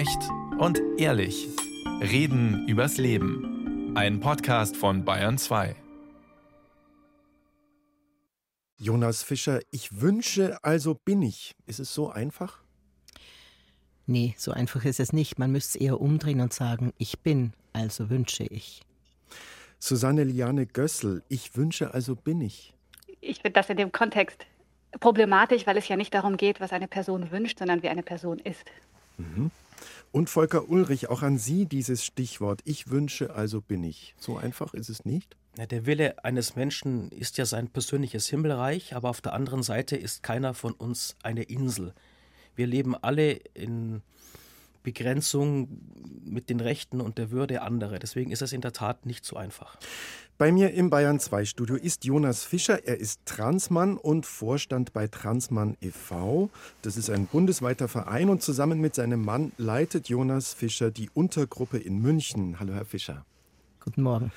Echt und ehrlich. Reden übers Leben. Ein Podcast von Bayern 2. Jonas Fischer, ich wünsche, also bin ich. Ist es so einfach? Nee, so einfach ist es nicht. Man müsste es eher umdrehen und sagen, ich bin, also wünsche ich. Susanne Liane Gössel, ich wünsche, also bin ich. Ich finde das in dem Kontext problematisch, weil es ja nicht darum geht, was eine Person wünscht, sondern wie eine Person ist. Mhm. Und Volker Ulrich, auch an Sie dieses Stichwort. Ich wünsche, also bin ich. So einfach ist es nicht? Der Wille eines Menschen ist ja sein persönliches Himmelreich, aber auf der anderen Seite ist keiner von uns eine Insel. Wir leben alle in Begrenzung mit den Rechten und der Würde anderer. Deswegen ist es in der Tat nicht so einfach. Bei mir im Bayern 2 Studio ist Jonas Fischer. Er ist Transmann und Vorstand bei Transmann e.V. Das ist ein bundesweiter Verein und zusammen mit seinem Mann leitet Jonas Fischer die Untergruppe in München. Hallo, Herr Fischer. Guten Morgen.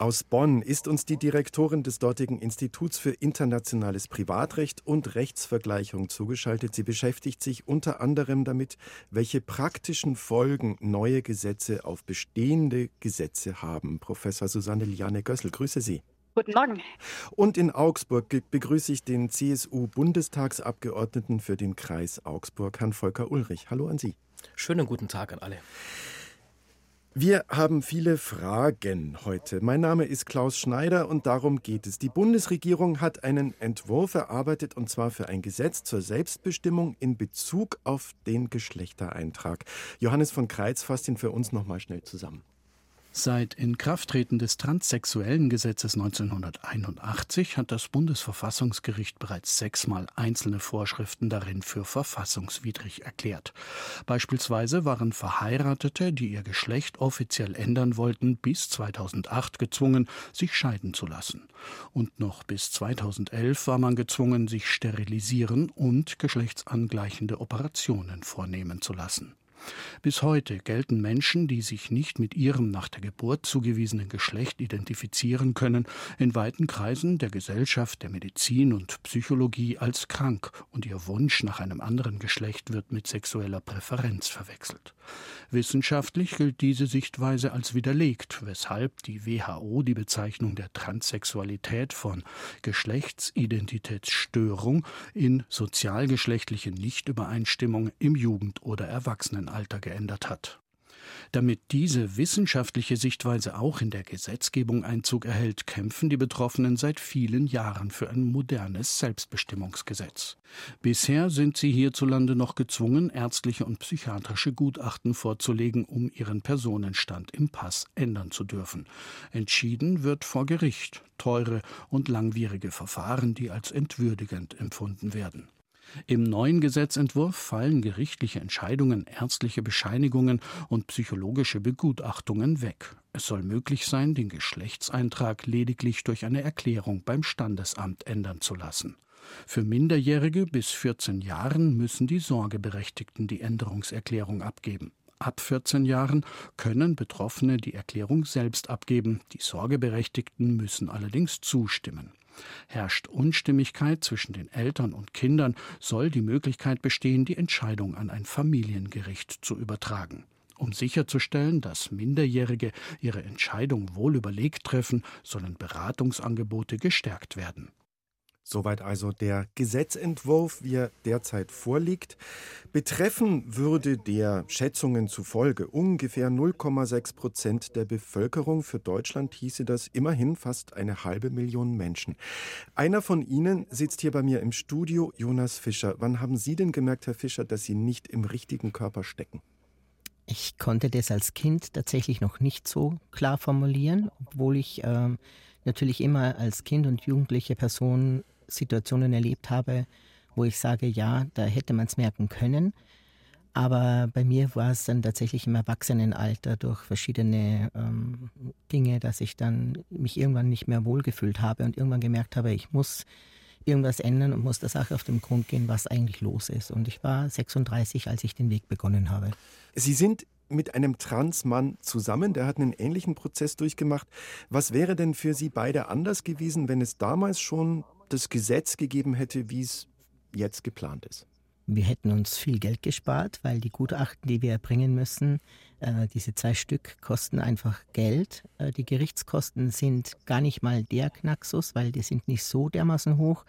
Aus Bonn ist uns die Direktorin des dortigen Instituts für internationales Privatrecht und Rechtsvergleichung zugeschaltet. Sie beschäftigt sich unter anderem damit, welche praktischen Folgen neue Gesetze auf bestehende Gesetze haben. Professor Susanne Liane Gössel, grüße Sie. Guten Morgen. Und in Augsburg begrüße ich den CSU-Bundestagsabgeordneten für den Kreis Augsburg, Herrn Volker Ulrich. Hallo an Sie. Schönen guten Tag an alle. Wir haben viele Fragen heute. Mein Name ist Klaus Schneider und darum geht es. Die Bundesregierung hat einen Entwurf erarbeitet und zwar für ein Gesetz zur Selbstbestimmung in Bezug auf den Geschlechtereintrag. Johannes von Kreitz fasst ihn für uns nochmal schnell zusammen. Seit Inkrafttreten des transsexuellen Gesetzes 1981 hat das Bundesverfassungsgericht bereits sechsmal einzelne Vorschriften darin für verfassungswidrig erklärt. Beispielsweise waren Verheiratete, die ihr Geschlecht offiziell ändern wollten, bis 2008 gezwungen, sich scheiden zu lassen. Und noch bis 2011 war man gezwungen, sich sterilisieren und geschlechtsangleichende Operationen vornehmen zu lassen. Bis heute gelten Menschen, die sich nicht mit ihrem nach der Geburt zugewiesenen Geschlecht identifizieren können, in weiten Kreisen der Gesellschaft, der Medizin und Psychologie als krank und ihr Wunsch nach einem anderen Geschlecht wird mit sexueller Präferenz verwechselt. Wissenschaftlich gilt diese Sichtweise als widerlegt, weshalb die WHO die Bezeichnung der Transsexualität von Geschlechtsidentitätsstörung in sozialgeschlechtliche Nichtübereinstimmung im Jugend- oder Erwachsenenalter geändert hat. Damit diese wissenschaftliche Sichtweise auch in der Gesetzgebung Einzug erhält, kämpfen die Betroffenen seit vielen Jahren für ein modernes Selbstbestimmungsgesetz. Bisher sind sie hierzulande noch gezwungen, ärztliche und psychiatrische Gutachten vorzulegen, um ihren Personenstand im Pass ändern zu dürfen. Entschieden wird vor Gericht teure und langwierige Verfahren, die als entwürdigend empfunden werden. Im neuen Gesetzentwurf fallen gerichtliche Entscheidungen, ärztliche Bescheinigungen und psychologische Begutachtungen weg. Es soll möglich sein, den Geschlechtseintrag lediglich durch eine Erklärung beim Standesamt ändern zu lassen. Für Minderjährige bis 14 Jahren müssen die Sorgeberechtigten die Änderungserklärung abgeben. Ab 14 Jahren können Betroffene die Erklärung selbst abgeben, die Sorgeberechtigten müssen allerdings zustimmen. Herrscht Unstimmigkeit zwischen den Eltern und Kindern, soll die Möglichkeit bestehen, die Entscheidung an ein Familiengericht zu übertragen. Um sicherzustellen, dass Minderjährige ihre Entscheidung wohl überlegt treffen, sollen Beratungsangebote gestärkt werden. Soweit also der Gesetzentwurf, wie er derzeit vorliegt. Betreffen würde der Schätzungen zufolge ungefähr 0,6 Prozent der Bevölkerung. Für Deutschland hieße das immerhin fast eine halbe Million Menschen. Einer von Ihnen sitzt hier bei mir im Studio, Jonas Fischer. Wann haben Sie denn gemerkt, Herr Fischer, dass Sie nicht im richtigen Körper stecken? Ich konnte das als Kind tatsächlich noch nicht so klar formulieren, obwohl ich äh, natürlich immer als Kind und jugendliche Person Situationen erlebt habe, wo ich sage, ja, da hätte man es merken können. Aber bei mir war es dann tatsächlich im Erwachsenenalter durch verschiedene ähm, Dinge, dass ich dann mich irgendwann nicht mehr wohlgefühlt habe und irgendwann gemerkt habe, ich muss irgendwas ändern und muss der Sache auf den Grund gehen, was eigentlich los ist. Und ich war 36, als ich den Weg begonnen habe. Sie sind mit einem Transmann zusammen, der hat einen ähnlichen Prozess durchgemacht. Was wäre denn für Sie beide anders gewesen, wenn es damals schon das Gesetz gegeben hätte, wie es jetzt geplant ist? Wir hätten uns viel Geld gespart, weil die Gutachten, die wir erbringen müssen, äh, diese zwei Stück kosten einfach Geld. Äh, die Gerichtskosten sind gar nicht mal der Knaxus, weil die sind nicht so dermaßen hoch,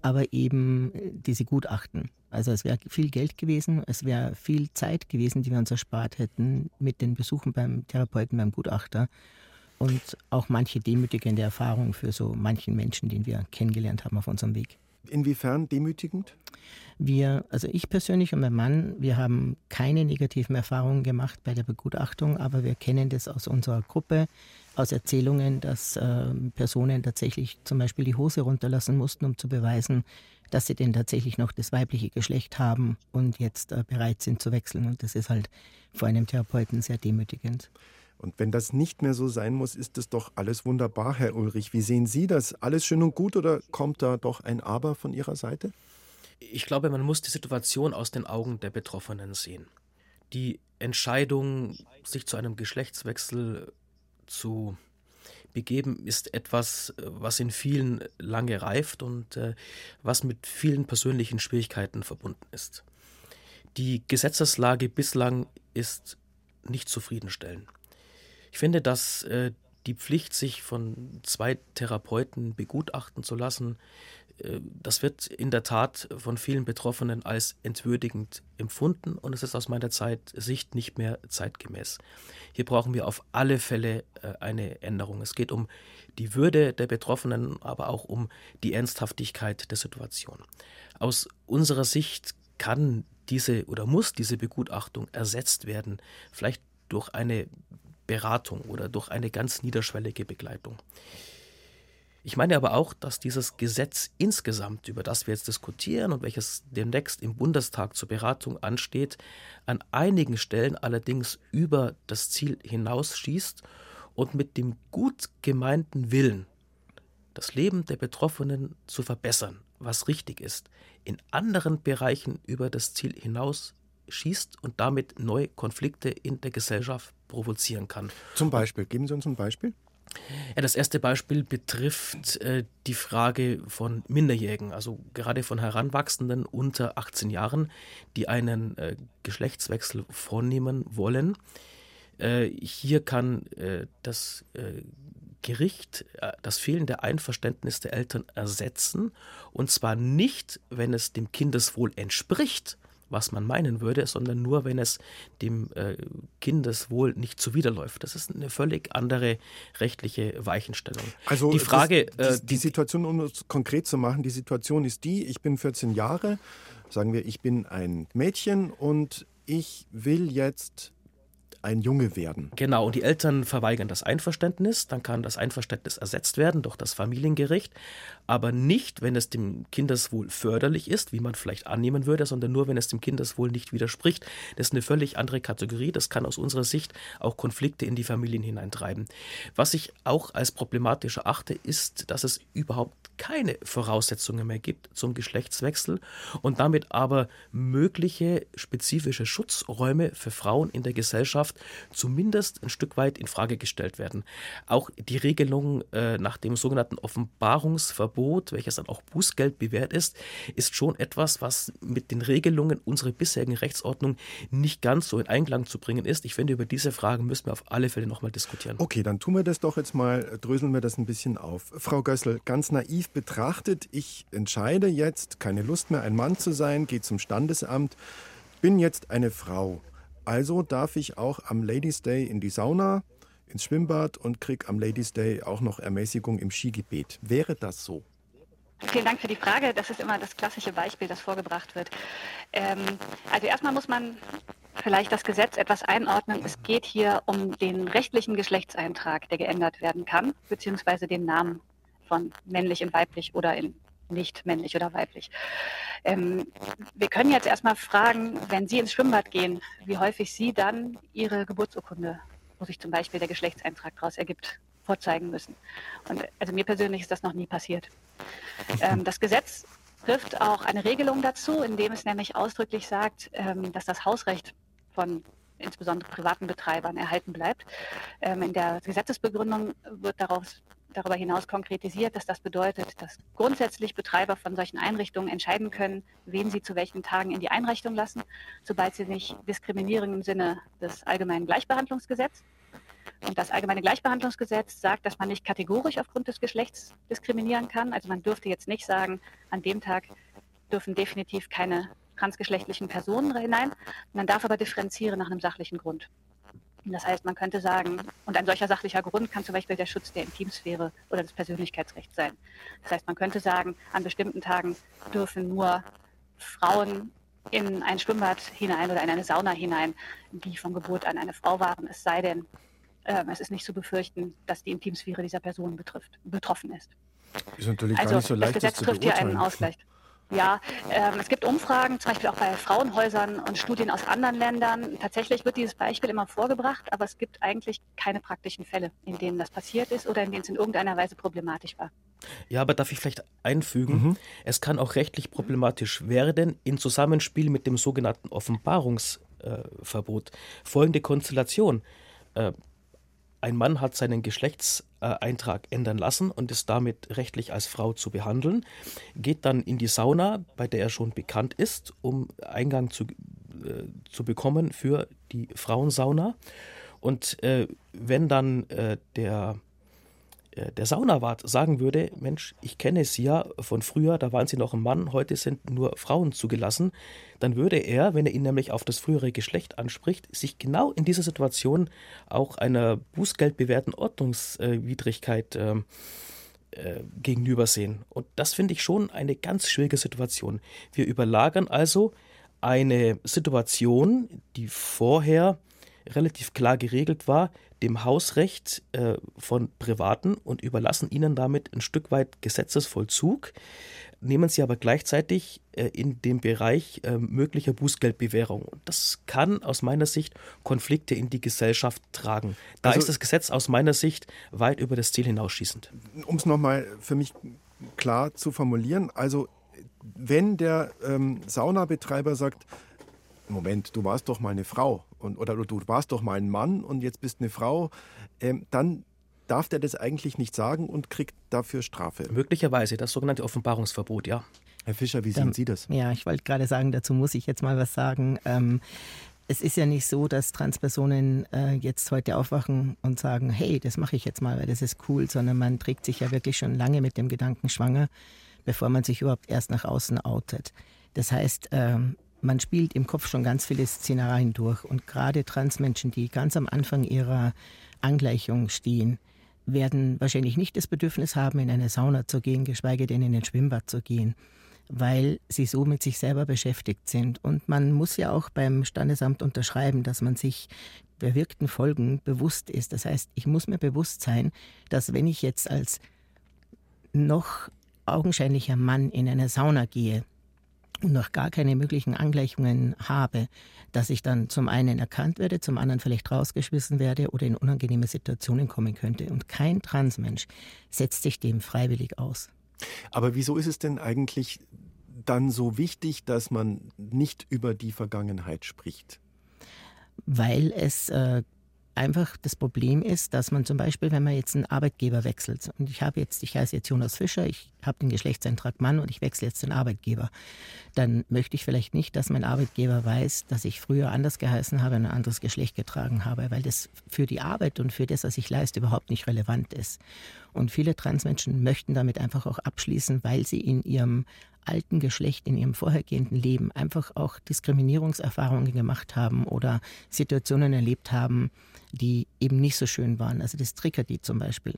aber eben äh, diese Gutachten. Also es wäre viel Geld gewesen, es wäre viel Zeit gewesen, die wir uns erspart hätten mit den Besuchen beim Therapeuten, beim Gutachter und auch manche demütigende Erfahrungen für so manchen Menschen, den wir kennengelernt haben auf unserem Weg. Inwiefern demütigend? Wir, also ich persönlich und mein Mann, wir haben keine negativen Erfahrungen gemacht bei der Begutachtung, aber wir kennen das aus unserer Gruppe, aus Erzählungen, dass äh, Personen tatsächlich zum Beispiel die Hose runterlassen mussten, um zu beweisen, dass sie denn tatsächlich noch das weibliche Geschlecht haben und jetzt äh, bereit sind zu wechseln. Und das ist halt vor einem Therapeuten sehr demütigend. Und wenn das nicht mehr so sein muss, ist es doch alles wunderbar, Herr Ulrich. Wie sehen Sie das? Alles schön und gut oder kommt da doch ein Aber von Ihrer Seite? Ich glaube, man muss die Situation aus den Augen der Betroffenen sehen. Die Entscheidung, sich zu einem Geschlechtswechsel zu begeben, ist etwas, was in vielen lange reift und äh, was mit vielen persönlichen Schwierigkeiten verbunden ist. Die Gesetzeslage bislang ist nicht zufriedenstellend. Ich finde, dass äh, die Pflicht, sich von zwei Therapeuten begutachten zu lassen, äh, das wird in der Tat von vielen Betroffenen als entwürdigend empfunden und es ist aus meiner Zeit, Sicht nicht mehr zeitgemäß. Hier brauchen wir auf alle Fälle äh, eine Änderung. Es geht um die Würde der Betroffenen, aber auch um die Ernsthaftigkeit der Situation. Aus unserer Sicht kann diese oder muss diese Begutachtung ersetzt werden, vielleicht durch eine Beratung oder durch eine ganz niederschwellige Begleitung. Ich meine aber auch, dass dieses Gesetz insgesamt, über das wir jetzt diskutieren und welches demnächst im Bundestag zur Beratung ansteht, an einigen Stellen allerdings über das Ziel hinausschießt und mit dem gut gemeinten Willen, das Leben der Betroffenen zu verbessern, was richtig ist, in anderen Bereichen über das Ziel hinaus schießt und damit neue Konflikte in der Gesellschaft provozieren kann. Zum Beispiel, geben Sie uns ein Beispiel. Ja, das erste Beispiel betrifft äh, die Frage von Minderjährigen, also gerade von Heranwachsenden unter 18 Jahren, die einen äh, Geschlechtswechsel vornehmen wollen. Äh, hier kann äh, das äh, Gericht äh, das fehlende Einverständnis der Eltern ersetzen, und zwar nicht, wenn es dem Kindeswohl entspricht, was man meinen würde, sondern nur, wenn es dem äh, Kindeswohl nicht zuwiderläuft. Das ist eine völlig andere rechtliche Weichenstellung. Also die Frage, das, die, die, die Situation, um es konkret zu machen, die Situation ist die: Ich bin 14 Jahre, sagen wir, ich bin ein Mädchen und ich will jetzt ein Junge werden. Genau, und die Eltern verweigern das Einverständnis, dann kann das Einverständnis ersetzt werden durch das Familiengericht, aber nicht, wenn es dem Kindeswohl förderlich ist, wie man vielleicht annehmen würde, sondern nur, wenn es dem Kindeswohl nicht widerspricht. Das ist eine völlig andere Kategorie, das kann aus unserer Sicht auch Konflikte in die Familien hineintreiben. Was ich auch als problematisch erachte, ist, dass es überhaupt keine Voraussetzungen mehr gibt zum Geschlechtswechsel und damit aber mögliche spezifische Schutzräume für Frauen in der Gesellschaft zumindest ein Stück weit in Frage gestellt werden. Auch die Regelung äh, nach dem sogenannten Offenbarungsverbot, welches dann auch Bußgeld bewährt ist, ist schon etwas, was mit den Regelungen unserer bisherigen Rechtsordnung nicht ganz so in Einklang zu bringen ist. Ich finde, über diese Fragen müssen wir auf alle Fälle nochmal diskutieren. Okay, dann tun wir das doch jetzt mal, dröseln wir das ein bisschen auf. Frau Gössel, ganz naiv betrachtet, ich entscheide jetzt, keine Lust mehr, ein Mann zu sein, gehe zum Standesamt, bin jetzt eine Frau. Also darf ich auch am Ladies Day in die Sauna, ins Schwimmbad und kriege am Ladies Day auch noch Ermäßigung im Skigebiet. Wäre das so? Vielen Dank für die Frage. Das ist immer das klassische Beispiel, das vorgebracht wird. Ähm, also erstmal muss man vielleicht das Gesetz etwas einordnen. Es geht hier um den rechtlichen Geschlechtseintrag, der geändert werden kann, beziehungsweise den Namen von männlich in weiblich oder in nicht männlich oder weiblich. Ähm, wir können jetzt erstmal fragen, wenn Sie ins Schwimmbad gehen, wie häufig Sie dann Ihre Geburtsurkunde, wo sich zum Beispiel der Geschlechtseintrag daraus ergibt, vorzeigen müssen. Und also mir persönlich ist das noch nie passiert. Ähm, das Gesetz trifft auch eine Regelung dazu, indem es nämlich ausdrücklich sagt, ähm, dass das Hausrecht von insbesondere privaten Betreibern erhalten bleibt. Ähm, in der Gesetzesbegründung wird darauf darüber hinaus konkretisiert, dass das bedeutet, dass grundsätzlich Betreiber von solchen Einrichtungen entscheiden können, wen sie zu welchen Tagen in die Einrichtung lassen, sobald sie nicht diskriminieren im Sinne des allgemeinen Gleichbehandlungsgesetzes. Und das allgemeine Gleichbehandlungsgesetz sagt, dass man nicht kategorisch aufgrund des Geschlechts diskriminieren kann. Also man dürfte jetzt nicht sagen, an dem Tag dürfen definitiv keine transgeschlechtlichen Personen hinein. Man darf aber differenzieren nach einem sachlichen Grund. Das heißt, man könnte sagen, und ein solcher sachlicher Grund kann zum Beispiel der Schutz der Intimsphäre oder des Persönlichkeitsrechts sein. Das heißt, man könnte sagen, an bestimmten Tagen dürfen nur Frauen in ein Schwimmbad hinein oder in eine Sauna hinein, die von Geburt an eine Frau waren, es sei denn, äh, es ist nicht zu befürchten, dass die Intimsphäre dieser Person betrifft, betroffen ist. Ist natürlich also gar nicht so leicht, das Gesetz das trifft hier einen. Ausgleich. Ja, ähm, es gibt Umfragen, zum Beispiel auch bei Frauenhäusern und Studien aus anderen Ländern. Tatsächlich wird dieses Beispiel immer vorgebracht, aber es gibt eigentlich keine praktischen Fälle, in denen das passiert ist oder in denen es in irgendeiner Weise problematisch war. Ja, aber darf ich vielleicht einfügen, Mhm. es kann auch rechtlich problematisch werden in Zusammenspiel mit dem sogenannten Offenbarungsverbot. Folgende Konstellation. Äh, ein Mann hat seinen Geschlechtseintrag ändern lassen und ist damit rechtlich als Frau zu behandeln, geht dann in die Sauna, bei der er schon bekannt ist, um Eingang zu, äh, zu bekommen für die Frauensauna. Und äh, wenn dann äh, der der Saunawart sagen würde, Mensch, ich kenne Sie ja von früher, da waren Sie noch ein Mann, heute sind nur Frauen zugelassen, dann würde er, wenn er ihn nämlich auf das frühere Geschlecht anspricht, sich genau in dieser Situation auch einer bußgeldbewährten Ordnungswidrigkeit äh, äh, gegenübersehen. Und das finde ich schon eine ganz schwierige Situation. Wir überlagern also eine Situation, die vorher relativ klar geregelt war, dem Hausrecht äh, von Privaten und überlassen ihnen damit ein Stück weit Gesetzesvollzug, nehmen sie aber gleichzeitig äh, in den Bereich äh, möglicher Bußgeldbewährung. Und das kann aus meiner Sicht Konflikte in die Gesellschaft tragen. Da Also- ist das Gesetz aus meiner Sicht weit über das Ziel hinausschießend. um es nochmal für mich klar zu formulieren, also wenn der ähm, Saunabetreiber sagt, Moment, du warst doch mal eine Frau und, oder du warst doch mal ein Mann und jetzt bist eine Frau, ähm, dann darf der das eigentlich nicht sagen und kriegt dafür Strafe. Möglicherweise das sogenannte Offenbarungsverbot, ja. Herr Fischer, wie Dann- sehen Sie das? Ja, ich wollte gerade sagen, dazu muss ich jetzt mal was sagen. Ähm, es ist ja nicht so, dass Transpersonen äh, jetzt heute aufwachen und sagen, hey, das mache ich jetzt mal, weil das ist cool, sondern man trägt sich ja wirklich schon lange mit dem Gedanken schwanger, bevor man sich überhaupt erst nach außen outet. Das heißt, ähm, man spielt im Kopf schon ganz viele Szenarien durch und gerade Transmenschen, die ganz am Anfang ihrer Angleichung stehen, werden wahrscheinlich nicht das Bedürfnis haben, in eine Sauna zu gehen, geschweige denn in ein Schwimmbad zu gehen, weil sie so mit sich selber beschäftigt sind. Und man muss ja auch beim Standesamt unterschreiben, dass man sich der wirkten Folgen bewusst ist. Das heißt, ich muss mir bewusst sein, dass wenn ich jetzt als noch augenscheinlicher Mann in eine Sauna gehe, und noch gar keine möglichen Angleichungen habe, dass ich dann zum einen erkannt werde, zum anderen vielleicht rausgeschmissen werde oder in unangenehme Situationen kommen könnte. Und kein Transmensch setzt sich dem freiwillig aus. Aber wieso ist es denn eigentlich dann so wichtig, dass man nicht über die Vergangenheit spricht? Weil es äh, einfach das Problem ist, dass man zum Beispiel, wenn man jetzt einen Arbeitgeber wechselt, und ich habe jetzt, ich heiße jetzt Jonas Fischer, ich habe den Geschlechtseintrag Mann und ich wechsle jetzt den Arbeitgeber, dann möchte ich vielleicht nicht, dass mein Arbeitgeber weiß, dass ich früher anders geheißen habe und ein anderes Geschlecht getragen habe, weil das für die Arbeit und für das, was ich leiste, überhaupt nicht relevant ist. Und viele Transmenschen möchten damit einfach auch abschließen, weil sie in ihrem alten Geschlecht, in ihrem vorhergehenden Leben einfach auch Diskriminierungserfahrungen gemacht haben oder Situationen erlebt haben, die eben nicht so schön waren. Also das triggert die zum Beispiel.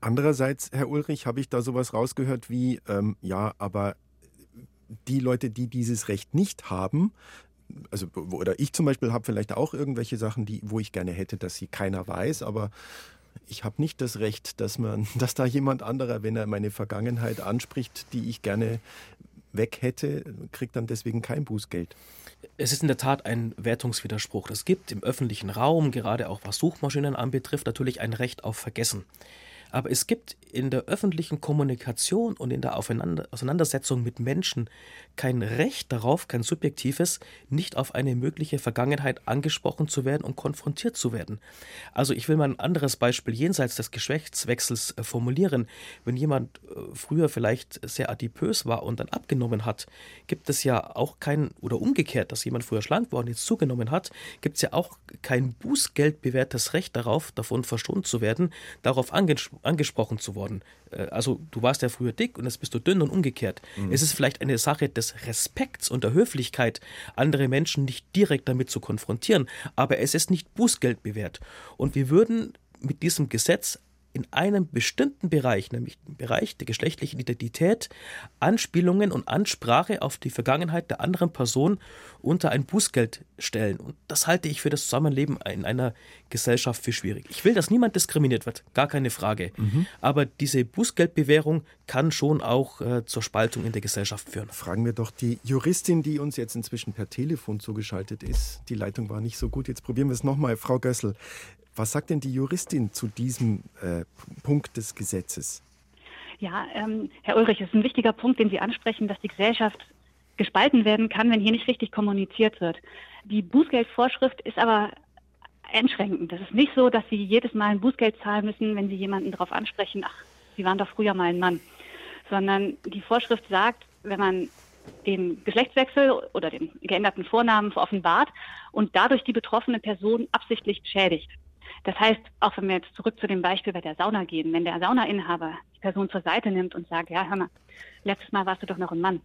Andererseits, Herr Ulrich, habe ich da sowas rausgehört wie, ähm, ja, aber die Leute, die dieses Recht nicht haben, also oder ich zum Beispiel habe vielleicht auch irgendwelche Sachen, die, wo ich gerne hätte, dass sie keiner weiß, aber ich habe nicht das Recht, dass man, dass da jemand anderer, wenn er meine Vergangenheit anspricht, die ich gerne weg hätte, kriegt dann deswegen kein Bußgeld. Es ist in der Tat ein Wertungswiderspruch. Es gibt im öffentlichen Raum, gerade auch was Suchmaschinen anbetrifft, natürlich ein Recht auf Vergessen. Aber es gibt in der öffentlichen Kommunikation und in der Auseinandersetzung mit Menschen kein Recht darauf, kein subjektives, nicht auf eine mögliche Vergangenheit angesprochen zu werden und konfrontiert zu werden. Also ich will mal ein anderes Beispiel jenseits des Geschlechtswechsels äh, formulieren. Wenn jemand äh, früher vielleicht sehr adipös war und dann abgenommen hat, gibt es ja auch kein, oder umgekehrt, dass jemand früher schlank war und jetzt zugenommen hat, gibt es ja auch kein bußgeldbewährtes Recht darauf, davon verschont zu werden, darauf anges angesprochen zu worden. Äh, also du warst ja früher dick und jetzt bist du dünn und umgekehrt. Mhm. Es ist vielleicht eine Sache des Respekts und der Höflichkeit, andere Menschen nicht direkt damit zu konfrontieren, aber es ist nicht Bußgeld bewährt. Und wir würden mit diesem Gesetz in einem bestimmten Bereich, nämlich im Bereich der geschlechtlichen Identität, Anspielungen und Ansprache auf die Vergangenheit der anderen Person unter ein Bußgeld stellen. Und das halte ich für das Zusammenleben in einer Gesellschaft für schwierig. Ich will, dass niemand diskriminiert wird, gar keine Frage. Mhm. Aber diese Bußgeldbewährung kann schon auch äh, zur Spaltung in der Gesellschaft führen. Fragen wir doch die Juristin, die uns jetzt inzwischen per Telefon zugeschaltet ist. Die Leitung war nicht so gut. Jetzt probieren wir es nochmal. Frau Gössel, was sagt denn die Juristin zu diesem äh, Punkt des Gesetzes? Ja, ähm, Herr Ulrich, es ist ein wichtiger Punkt, den Sie ansprechen, dass die Gesellschaft gespalten werden kann, wenn hier nicht richtig kommuniziert wird. Die Bußgeldvorschrift ist aber einschränkend. Das ist nicht so, dass Sie jedes Mal ein Bußgeld zahlen müssen, wenn Sie jemanden darauf ansprechen, ach, Sie waren doch früher mal ein Mann. Sondern die Vorschrift sagt, wenn man den Geschlechtswechsel oder den geänderten Vornamen offenbart und dadurch die betroffene Person absichtlich schädigt, das heißt, auch wenn wir jetzt zurück zu dem Beispiel bei der Sauna gehen, wenn der Saunainhaber die Person zur Seite nimmt und sagt, ja, hör mal, letztes Mal warst du doch noch ein Mann,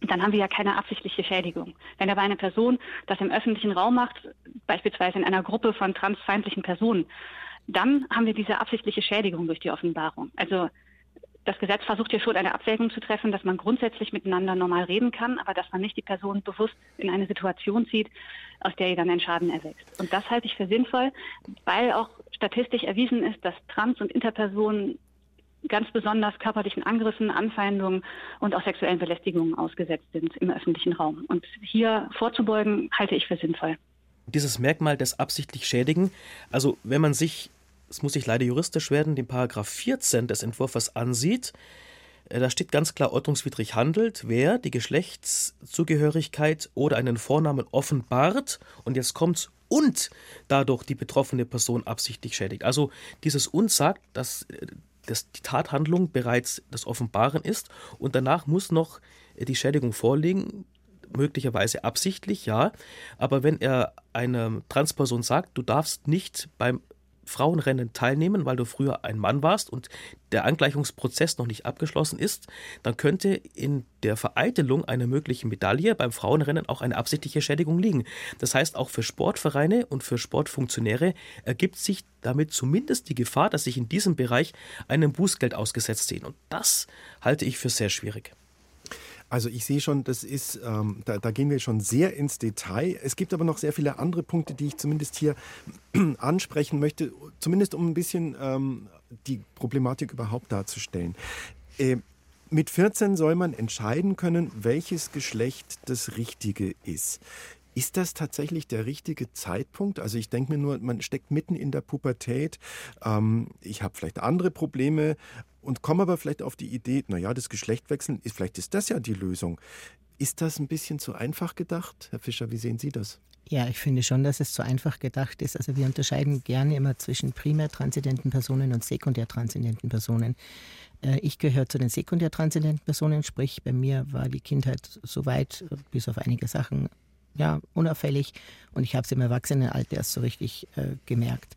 dann haben wir ja keine absichtliche Schädigung. Wenn aber eine Person das im öffentlichen Raum macht, beispielsweise in einer Gruppe von transfeindlichen Personen, dann haben wir diese absichtliche Schädigung durch die Offenbarung. Also das Gesetz versucht hier schon eine Abwägung zu treffen, dass man grundsätzlich miteinander normal reden kann, aber dass man nicht die Person bewusst in eine Situation zieht, aus der ihr dann ein Schaden erwächst. Und das halte ich für sinnvoll, weil auch statistisch erwiesen ist, dass Trans- und Interpersonen ganz besonders körperlichen Angriffen, Anfeindungen und auch sexuellen Belästigungen ausgesetzt sind im öffentlichen Raum. Und hier vorzubeugen, halte ich für sinnvoll. Dieses Merkmal des absichtlich Schädigen, also wenn man sich es muss ich leider juristisch werden, den Paragraph 14 des Entwurfs ansieht, äh, da steht ganz klar, ordnungswidrig handelt, wer die Geschlechtszugehörigkeit oder einen Vornamen offenbart und jetzt kommt's und dadurch die betroffene Person absichtlich schädigt. Also dieses und sagt, dass, äh, dass die Tathandlung bereits das Offenbaren ist und danach muss noch äh, die Schädigung vorliegen, möglicherweise absichtlich, ja. Aber wenn er einer Transperson sagt, du darfst nicht beim Frauenrennen teilnehmen, weil du früher ein Mann warst und der Angleichungsprozess noch nicht abgeschlossen ist, dann könnte in der Vereitelung einer möglichen Medaille beim Frauenrennen auch eine absichtliche Schädigung liegen. Das heißt, auch für Sportvereine und für Sportfunktionäre ergibt sich damit zumindest die Gefahr, dass sich in diesem Bereich einem Bußgeld ausgesetzt sehen. Und das halte ich für sehr schwierig. Also ich sehe schon, das ist, ähm, da, da, gehen wir schon sehr ins Detail. Es gibt aber noch sehr viele andere Punkte, die ich zumindest hier ansprechen möchte, zumindest um ein bisschen ähm, die Problematik überhaupt darzustellen. Äh, mit 14 soll man entscheiden können, welches Geschlecht das Richtige ist. Ist das tatsächlich der richtige Zeitpunkt? Also ich denke mir nur, man steckt mitten in der Pubertät. Ähm, ich habe vielleicht andere Probleme und komme aber vielleicht auf die Idee, naja, das Geschlechtwechseln, ist, vielleicht ist das ja die Lösung. Ist das ein bisschen zu einfach gedacht? Herr Fischer, wie sehen Sie das? Ja, ich finde schon, dass es zu einfach gedacht ist. Also wir unterscheiden gerne immer zwischen primär transzendenten Personen und sekundär transzendenten Personen. Äh, ich gehöre zu den sekundär transzendenten Personen, sprich bei mir war die Kindheit soweit, bis auf einige Sachen, ja, unauffällig und ich habe es im Erwachsenenalter erst so richtig äh, gemerkt.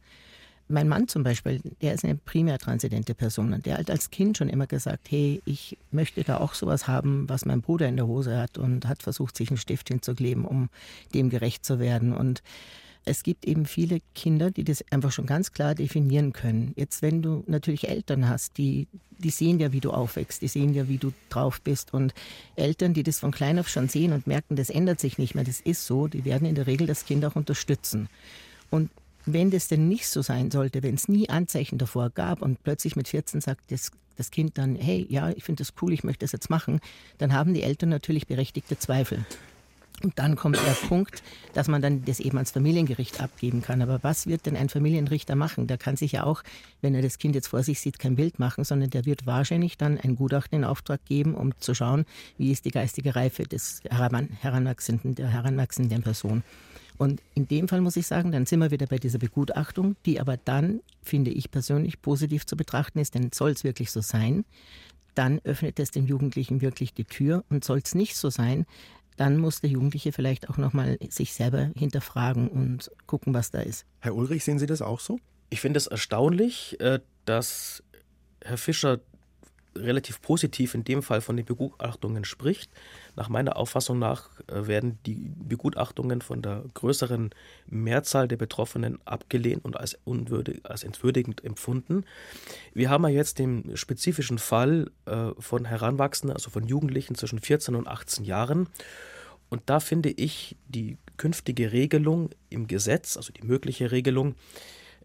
Mein Mann zum Beispiel, der ist eine primär transzendente Person und der hat als Kind schon immer gesagt, hey, ich möchte da auch sowas haben, was mein Bruder in der Hose hat und hat versucht, sich einen Stift hinzukleben, um dem gerecht zu werden. Und es gibt eben viele Kinder, die das einfach schon ganz klar definieren können. Jetzt, wenn du natürlich Eltern hast, die, die sehen ja, wie du aufwächst, die sehen ja, wie du drauf bist. Und Eltern, die das von klein auf schon sehen und merken, das ändert sich nicht mehr, das ist so, die werden in der Regel das Kind auch unterstützen. Und wenn das denn nicht so sein sollte, wenn es nie Anzeichen davor gab und plötzlich mit 14 sagt das, das Kind dann, hey, ja, ich finde das cool, ich möchte das jetzt machen, dann haben die Eltern natürlich berechtigte Zweifel. Und dann kommt der Punkt, dass man dann das eben ans Familiengericht abgeben kann. Aber was wird denn ein Familienrichter machen? Der kann sich ja auch, wenn er das Kind jetzt vor sich sieht, kein Bild machen, sondern der wird wahrscheinlich dann ein Gutachten in Auftrag geben, um zu schauen, wie ist die geistige Reife des Heranwachsenden, der heranwachsenden Person. Und in dem Fall muss ich sagen, dann sind wir wieder bei dieser Begutachtung, die aber dann, finde ich persönlich, positiv zu betrachten ist, denn soll es wirklich so sein, dann öffnet es dem Jugendlichen wirklich die Tür. Und soll es nicht so sein, dann muss der Jugendliche vielleicht auch nochmal sich selber hinterfragen und gucken, was da ist. Herr Ulrich, sehen Sie das auch so? Ich finde es erstaunlich, äh, dass Herr Fischer relativ positiv in dem Fall von den Begutachtungen spricht. Nach meiner Auffassung nach äh, werden die Begutachtungen von der größeren Mehrzahl der Betroffenen abgelehnt und als, unwürdig, als entwürdigend empfunden. Wir haben ja jetzt den spezifischen Fall äh, von Heranwachsenden, also von Jugendlichen zwischen 14 und 18 Jahren. Und da finde ich die künftige Regelung im Gesetz, also die mögliche Regelung,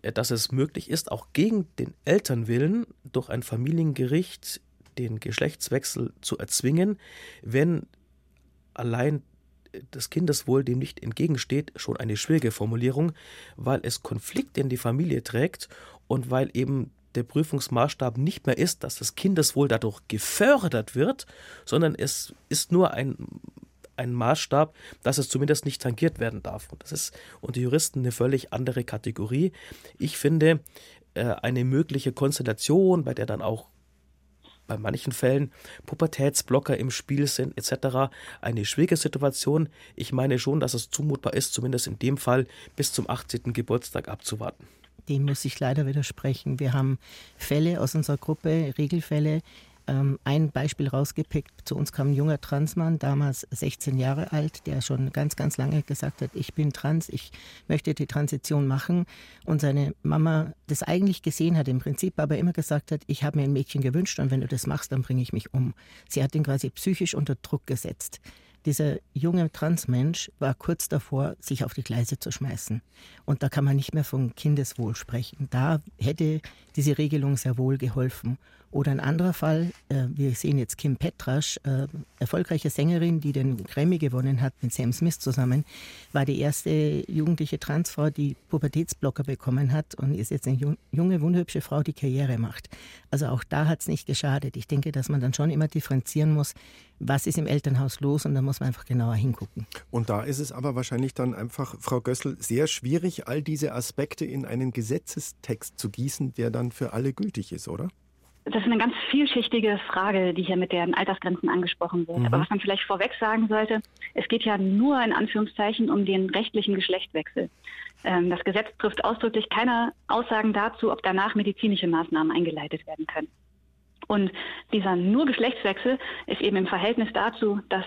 dass es möglich ist, auch gegen den Elternwillen durch ein Familiengericht den Geschlechtswechsel zu erzwingen, wenn allein das Kindeswohl dem nicht entgegensteht, schon eine schwierige Formulierung, weil es Konflikte in die Familie trägt und weil eben der Prüfungsmaßstab nicht mehr ist, dass das Kindeswohl dadurch gefördert wird, sondern es ist nur ein ein Maßstab, dass es zumindest nicht tangiert werden darf. Und das ist unter Juristen eine völlig andere Kategorie. Ich finde, äh, eine mögliche Konstellation, bei der dann auch bei manchen Fällen Pubertätsblocker im Spiel sind etc. eine schwierige Situation. Ich meine schon, dass es zumutbar ist, zumindest in dem Fall bis zum 18. Geburtstag abzuwarten. Dem muss ich leider widersprechen. Wir haben Fälle aus unserer Gruppe, Regelfälle, ein Beispiel rausgepickt. Zu uns kam ein junger Transmann, damals 16 Jahre alt, der schon ganz, ganz lange gesagt hat, ich bin trans, ich möchte die Transition machen. Und seine Mama das eigentlich gesehen hat, im Prinzip aber immer gesagt hat, ich habe mir ein Mädchen gewünscht und wenn du das machst, dann bringe ich mich um. Sie hat ihn quasi psychisch unter Druck gesetzt. Dieser junge Transmensch war kurz davor, sich auf die Gleise zu schmeißen. Und da kann man nicht mehr von Kindeswohl sprechen. Da hätte diese Regelung sehr wohl geholfen. Oder ein anderer Fall, äh, wir sehen jetzt Kim Petrasch, äh, erfolgreiche Sängerin, die den Grammy gewonnen hat mit Sam Smith zusammen, war die erste jugendliche Transfrau, die Pubertätsblocker bekommen hat und ist jetzt eine junge, wunderhübsche Frau, die Karriere macht. Also auch da hat es nicht geschadet. Ich denke, dass man dann schon immer differenzieren muss, was ist im Elternhaus los und da muss man einfach genauer hingucken. Und da ist es aber wahrscheinlich dann einfach, Frau Gössel, sehr schwierig, all diese Aspekte in einen Gesetzestext zu gießen, der dann für alle gültig ist, oder? Das ist eine ganz vielschichtige Frage, die hier mit den Altersgrenzen angesprochen wird. Mhm. Aber was man vielleicht vorweg sagen sollte, es geht ja nur in Anführungszeichen um den rechtlichen Geschlechtswechsel. Ähm, das Gesetz trifft ausdrücklich keine Aussagen dazu, ob danach medizinische Maßnahmen eingeleitet werden können. Und dieser nur Geschlechtswechsel ist eben im Verhältnis dazu, dass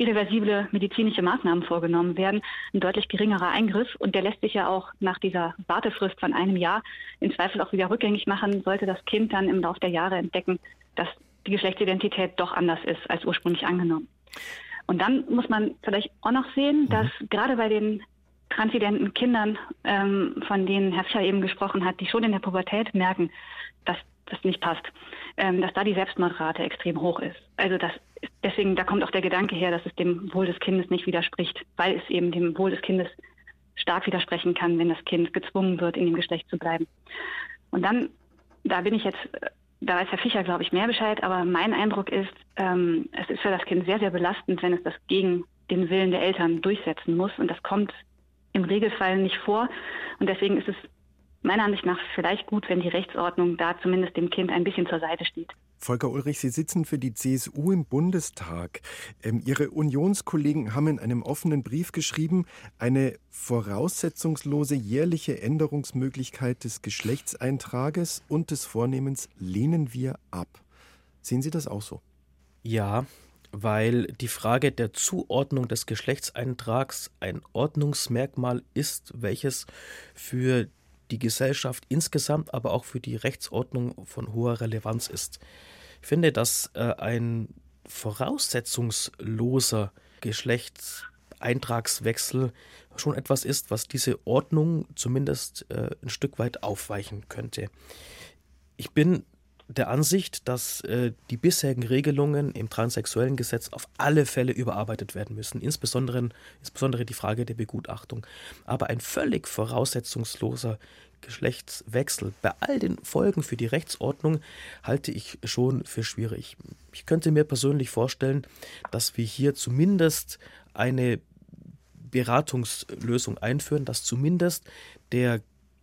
irreversible medizinische Maßnahmen vorgenommen werden, ein deutlich geringerer Eingriff. Und der lässt sich ja auch nach dieser Wartefrist von einem Jahr im Zweifel auch wieder rückgängig machen, sollte das Kind dann im Laufe der Jahre entdecken, dass die Geschlechtsidentität doch anders ist als ursprünglich angenommen. Und dann muss man vielleicht auch noch sehen, mhm. dass gerade bei den transidenten Kindern, ähm, von denen Herr Fischer eben gesprochen hat, die schon in der Pubertät merken, dass das nicht passt, ähm, dass da die Selbstmordrate extrem hoch ist. Also das deswegen, da kommt auch der Gedanke her, dass es dem Wohl des Kindes nicht widerspricht, weil es eben dem Wohl des Kindes stark widersprechen kann, wenn das Kind gezwungen wird, in dem Geschlecht zu bleiben. Und dann, da bin ich jetzt, da weiß Herr Fischer, glaube ich, mehr Bescheid, aber mein Eindruck ist, ähm, es ist für das Kind sehr, sehr belastend, wenn es das gegen den Willen der Eltern durchsetzen muss. Und das kommt im Regelfall nicht vor. Und deswegen ist es meiner Ansicht nach vielleicht gut, wenn die Rechtsordnung da zumindest dem Kind ein bisschen zur Seite steht. Volker Ulrich, Sie sitzen für die CSU im Bundestag. Ähm, Ihre Unionskollegen haben in einem offenen Brief geschrieben, eine voraussetzungslose jährliche Änderungsmöglichkeit des Geschlechtseintrages und des Vornehmens lehnen wir ab. Sehen Sie das auch so? Ja, weil die Frage der Zuordnung des Geschlechtseintrags ein Ordnungsmerkmal ist, welches für die Gesellschaft insgesamt, aber auch für die Rechtsordnung von hoher Relevanz ist. Ich finde, dass äh, ein voraussetzungsloser Geschlechtseintragswechsel schon etwas ist, was diese Ordnung zumindest äh, ein Stück weit aufweichen könnte. Ich bin der Ansicht, dass äh, die bisherigen Regelungen im transsexuellen Gesetz auf alle Fälle überarbeitet werden müssen, insbesondere, insbesondere die Frage der Begutachtung. Aber ein völlig voraussetzungsloser Geschlechtswechsel bei all den Folgen für die Rechtsordnung halte ich schon für schwierig. Ich könnte mir persönlich vorstellen, dass wir hier zumindest eine Beratungslösung einführen, dass zumindest der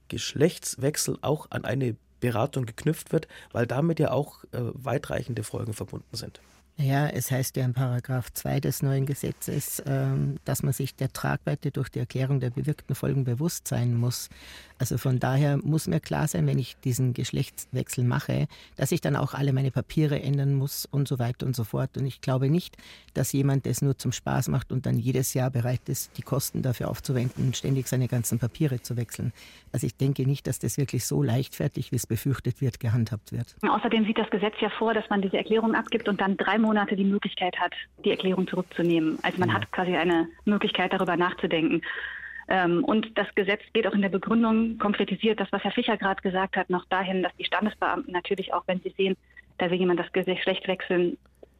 Geschlechtswechsel auch an eine Beratung geknüpft wird, weil damit ja auch äh, weitreichende Folgen verbunden sind. Ja, es heißt ja in Paragraph 2 des neuen Gesetzes, ähm, dass man sich der Tragweite durch die Erklärung der bewirkten Folgen bewusst sein muss. Also von daher muss mir klar sein, wenn ich diesen Geschlechtswechsel mache, dass ich dann auch alle meine Papiere ändern muss und so weiter und so fort. Und ich glaube nicht, dass jemand das nur zum Spaß macht und dann jedes Jahr bereit ist, die Kosten dafür aufzuwenden und ständig seine ganzen Papiere zu wechseln. Also ich denke nicht, dass das wirklich so leichtfertig, wie es befürchtet wird, gehandhabt wird. Außerdem sieht das Gesetz ja vor, dass man diese Erklärung abgibt und dann drei Monate die Möglichkeit hat, die Erklärung zurückzunehmen. Also man ja. hat quasi eine Möglichkeit, darüber nachzudenken. Ähm, und das Gesetz geht auch in der Begründung, konkretisiert das, was Herr Fischer gerade gesagt hat, noch dahin, dass die Standesbeamten natürlich auch, wenn sie sehen, da will jemand das Geschlecht wechseln,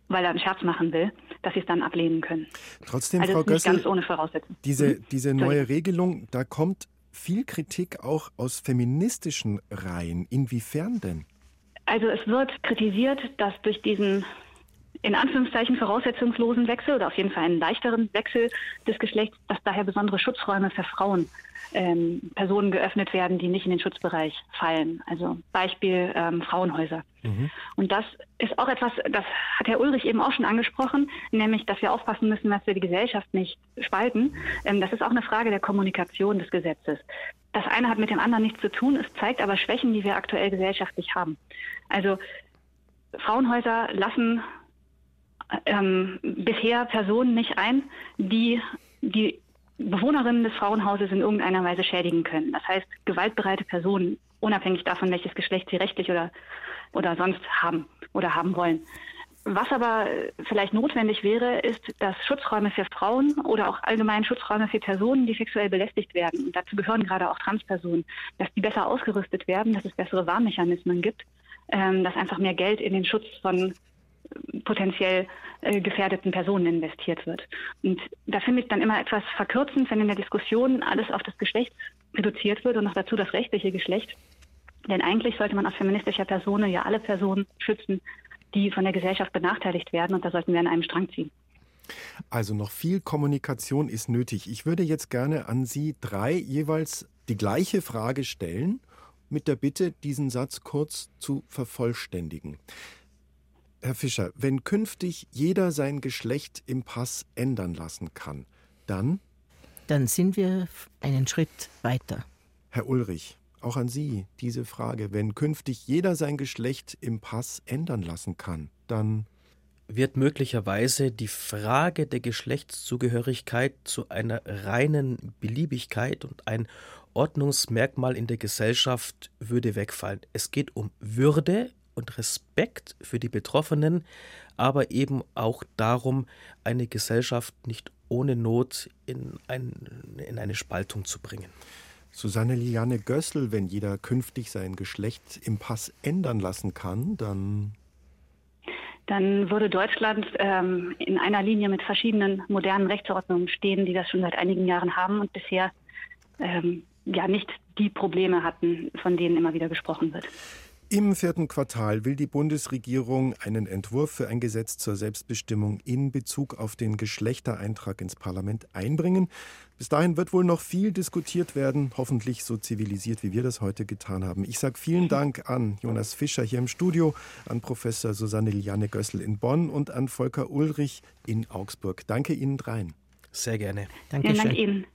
weil er einen Scherz machen will, dass sie es dann ablehnen können. Trotzdem, also Frau Gössel, ganz ohne Voraussetzung. Diese, hm? diese neue Regelung, da kommt viel Kritik auch aus feministischen Reihen. Inwiefern denn? Also es wird kritisiert, dass durch diesen in Anführungszeichen voraussetzungslosen Wechsel oder auf jeden Fall einen leichteren Wechsel des Geschlechts, dass daher besondere Schutzräume für Frauen ähm, Personen geöffnet werden, die nicht in den Schutzbereich fallen. Also Beispiel ähm, Frauenhäuser. Mhm. Und das ist auch etwas, das hat Herr Ulrich eben auch schon angesprochen, nämlich, dass wir aufpassen müssen, dass wir die Gesellschaft nicht spalten. Ähm, das ist auch eine Frage der Kommunikation des Gesetzes. Das eine hat mit dem anderen nichts zu tun, es zeigt aber Schwächen, die wir aktuell gesellschaftlich haben. Also Frauenhäuser lassen ähm, bisher Personen nicht ein, die die Bewohnerinnen des Frauenhauses in irgendeiner Weise schädigen können. Das heißt, gewaltbereite Personen, unabhängig davon, welches Geschlecht sie rechtlich oder, oder sonst haben oder haben wollen. Was aber vielleicht notwendig wäre, ist, dass Schutzräume für Frauen oder auch allgemein Schutzräume für Personen, die sexuell belästigt werden, und dazu gehören gerade auch Transpersonen, dass die besser ausgerüstet werden, dass es bessere Warnmechanismen gibt, ähm, dass einfach mehr Geld in den Schutz von potenziell äh, gefährdeten Personen investiert wird. Und da finde ich dann immer etwas verkürzend, wenn in der Diskussion alles auf das Geschlecht reduziert wird und noch dazu das rechtliche Geschlecht. Denn eigentlich sollte man aus feministischer Person ja alle Personen schützen, die von der Gesellschaft benachteiligt werden. Und da sollten wir an einem Strang ziehen. Also noch viel Kommunikation ist nötig. Ich würde jetzt gerne an Sie drei jeweils die gleiche Frage stellen, mit der Bitte, diesen Satz kurz zu vervollständigen. Herr Fischer, wenn künftig jeder sein Geschlecht im Pass ändern lassen kann, dann? Dann sind wir einen Schritt weiter. Herr Ulrich, auch an Sie diese Frage. Wenn künftig jeder sein Geschlecht im Pass ändern lassen kann, dann wird möglicherweise die Frage der Geschlechtszugehörigkeit zu einer reinen Beliebigkeit und ein Ordnungsmerkmal in der Gesellschaft würde wegfallen. Es geht um Würde und Respekt für die Betroffenen, aber eben auch darum, eine Gesellschaft nicht ohne Not in, ein, in eine Spaltung zu bringen. Susanne Liane Gössel, wenn jeder künftig sein Geschlecht im Pass ändern lassen kann, dann dann würde Deutschland ähm, in einer Linie mit verschiedenen modernen Rechtsordnungen stehen, die das schon seit einigen Jahren haben und bisher ähm, ja nicht die Probleme hatten, von denen immer wieder gesprochen wird. Im vierten Quartal will die Bundesregierung einen Entwurf für ein Gesetz zur Selbstbestimmung in Bezug auf den Geschlechtereintrag ins Parlament einbringen. Bis dahin wird wohl noch viel diskutiert werden, hoffentlich so zivilisiert, wie wir das heute getan haben. Ich sage vielen Dank an Jonas Fischer hier im Studio, an Professor Susanne Liane Gössel in Bonn und an Volker Ulrich in Augsburg. Danke Ihnen dreien. Sehr gerne. Dankeschön. Vielen Dank Ihnen.